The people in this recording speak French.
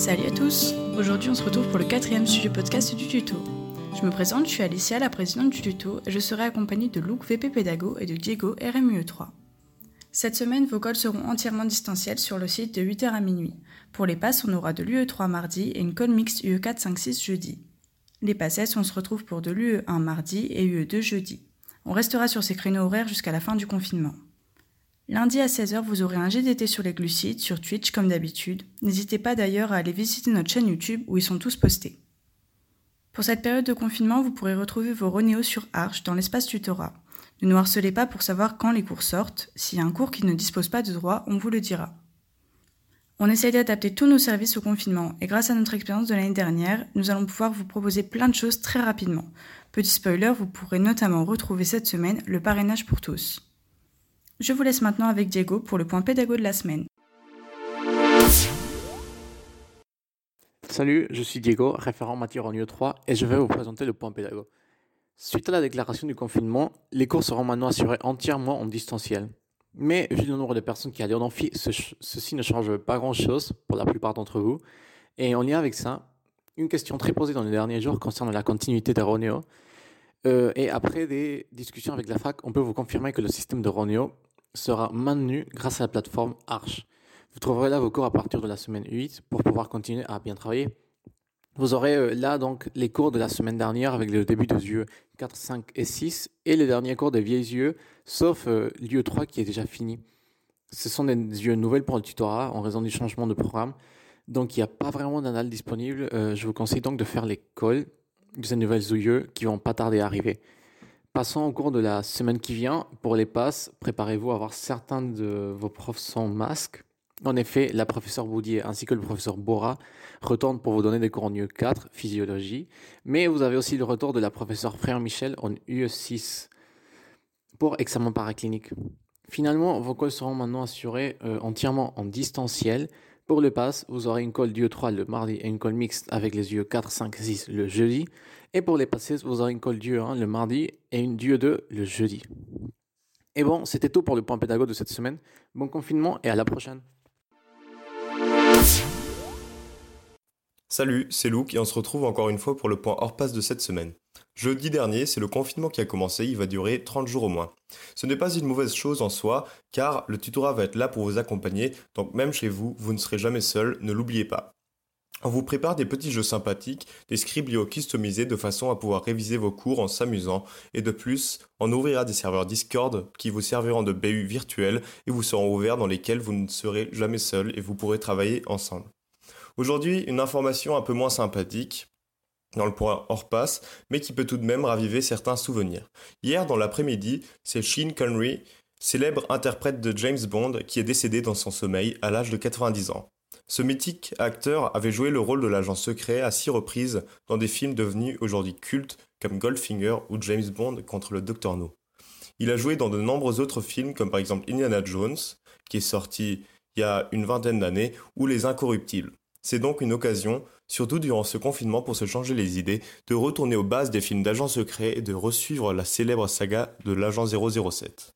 Salut à tous Aujourd'hui on se retrouve pour le quatrième sujet podcast du tuto. Je me présente, je suis Alicia, la présidente du tuto, et je serai accompagnée de Luc, VP Pédago, et de Diego, RMUE3. Cette semaine, vos calls seront entièrement distanciels sur le site de 8h à minuit. Pour les passes, on aura de l'UE3 mardi et une call mixte UE4 5 6 jeudi. Les passes, on se retrouve pour de l'UE1 mardi et UE2 jeudi. On restera sur ces créneaux horaires jusqu'à la fin du confinement. Lundi à 16h, vous aurez un GDT sur les glucides, sur Twitch comme d'habitude. N'hésitez pas d'ailleurs à aller visiter notre chaîne YouTube où ils sont tous postés. Pour cette période de confinement, vous pourrez retrouver vos Ronéos sur Arch dans l'espace tutorat. Ne nous harcelez pas pour savoir quand les cours sortent. S'il y a un cours qui ne dispose pas de droit, on vous le dira. On essaye d'adapter tous nos services au confinement et grâce à notre expérience de l'année dernière, nous allons pouvoir vous proposer plein de choses très rapidement. Petit spoiler, vous pourrez notamment retrouver cette semaine le parrainage pour tous. Je vous laisse maintenant avec Diego pour le point pédago de la semaine. Salut, je suis Diego, référent matière en UE3 et je vais vous présenter le point pédago. Suite à la déclaration du confinement, les cours seront maintenant assurés entièrement en distanciel. Mais vu le nombre de personnes qui allaient en amphi, ceci ne change pas grand-chose pour la plupart d'entre vous. Et en lien avec ça, une question très posée dans les derniers jours concerne la continuité de Roneo. Euh, et après des discussions avec la fac, on peut vous confirmer que le système de Roneo sera maintenu grâce à la plateforme Arch. Vous trouverez là vos cours à partir de la semaine 8 pour pouvoir continuer à bien travailler. Vous aurez euh, là donc les cours de la semaine dernière avec le début des yeux 4, 5 et 6 et les derniers cours des vieilles yeux, sauf euh, l'UE 3 qui est déjà fini. Ce sont des yeux nouvelles pour le tutorat en raison du changement de programme. Donc il n'y a pas vraiment d'anal disponible. Euh, je vous conseille donc de faire l'école de ces nouvelles yeux qui vont pas tarder à arriver. Passons au cours de la semaine qui vient. Pour les passes, préparez-vous à voir certains de vos profs sans masque. En effet, la professeure Boudier ainsi que le professeur Bora retournent pour vous donner des cours en UE4, physiologie, mais vous avez aussi le retour de la professeure Frère Michel en UE6 pour examen paraclinique. Finalement, vos cols seront maintenant assurés euh, entièrement en distanciel. Pour le pass, vous aurez une colle d'UE3 le mardi et une colle mixte avec les UE4, 5, 6 le jeudi. Et pour les passés, vous aurez une colle d'UE1 le mardi et une d'UE2 le jeudi. Et bon, c'était tout pour le point pédago de cette semaine. Bon confinement et à la prochaine. Salut, c'est Luke et on se retrouve encore une fois pour le point hors passe de cette semaine. Jeudi dernier, c'est le confinement qui a commencé, il va durer 30 jours au moins. Ce n'est pas une mauvaise chose en soi, car le tutorat va être là pour vous accompagner, donc même chez vous, vous ne serez jamais seul, ne l'oubliez pas. On vous prépare des petits jeux sympathiques, des scriblio customisés de façon à pouvoir réviser vos cours en s'amusant, et de plus, on ouvrira des serveurs Discord qui vous serviront de BU virtuels et vous seront ouverts dans lesquels vous ne serez jamais seul et vous pourrez travailler ensemble. Aujourd'hui, une information un peu moins sympathique dans le point hors passe, mais qui peut tout de même raviver certains souvenirs. Hier, dans l'après-midi, c'est Sean Connery, célèbre interprète de James Bond, qui est décédé dans son sommeil à l'âge de 90 ans. Ce mythique acteur avait joué le rôle de l'agent secret à six reprises dans des films devenus aujourd'hui cultes comme Goldfinger ou James Bond contre le Dr No. Il a joué dans de nombreux autres films comme par exemple Indiana Jones, qui est sorti il y a une vingtaine d'années, ou Les Incorruptibles. C'est donc une occasion, surtout durant ce confinement pour se changer les idées, de retourner aux bases des films d'agents secrets et de resuivre la célèbre saga de l'agent 007.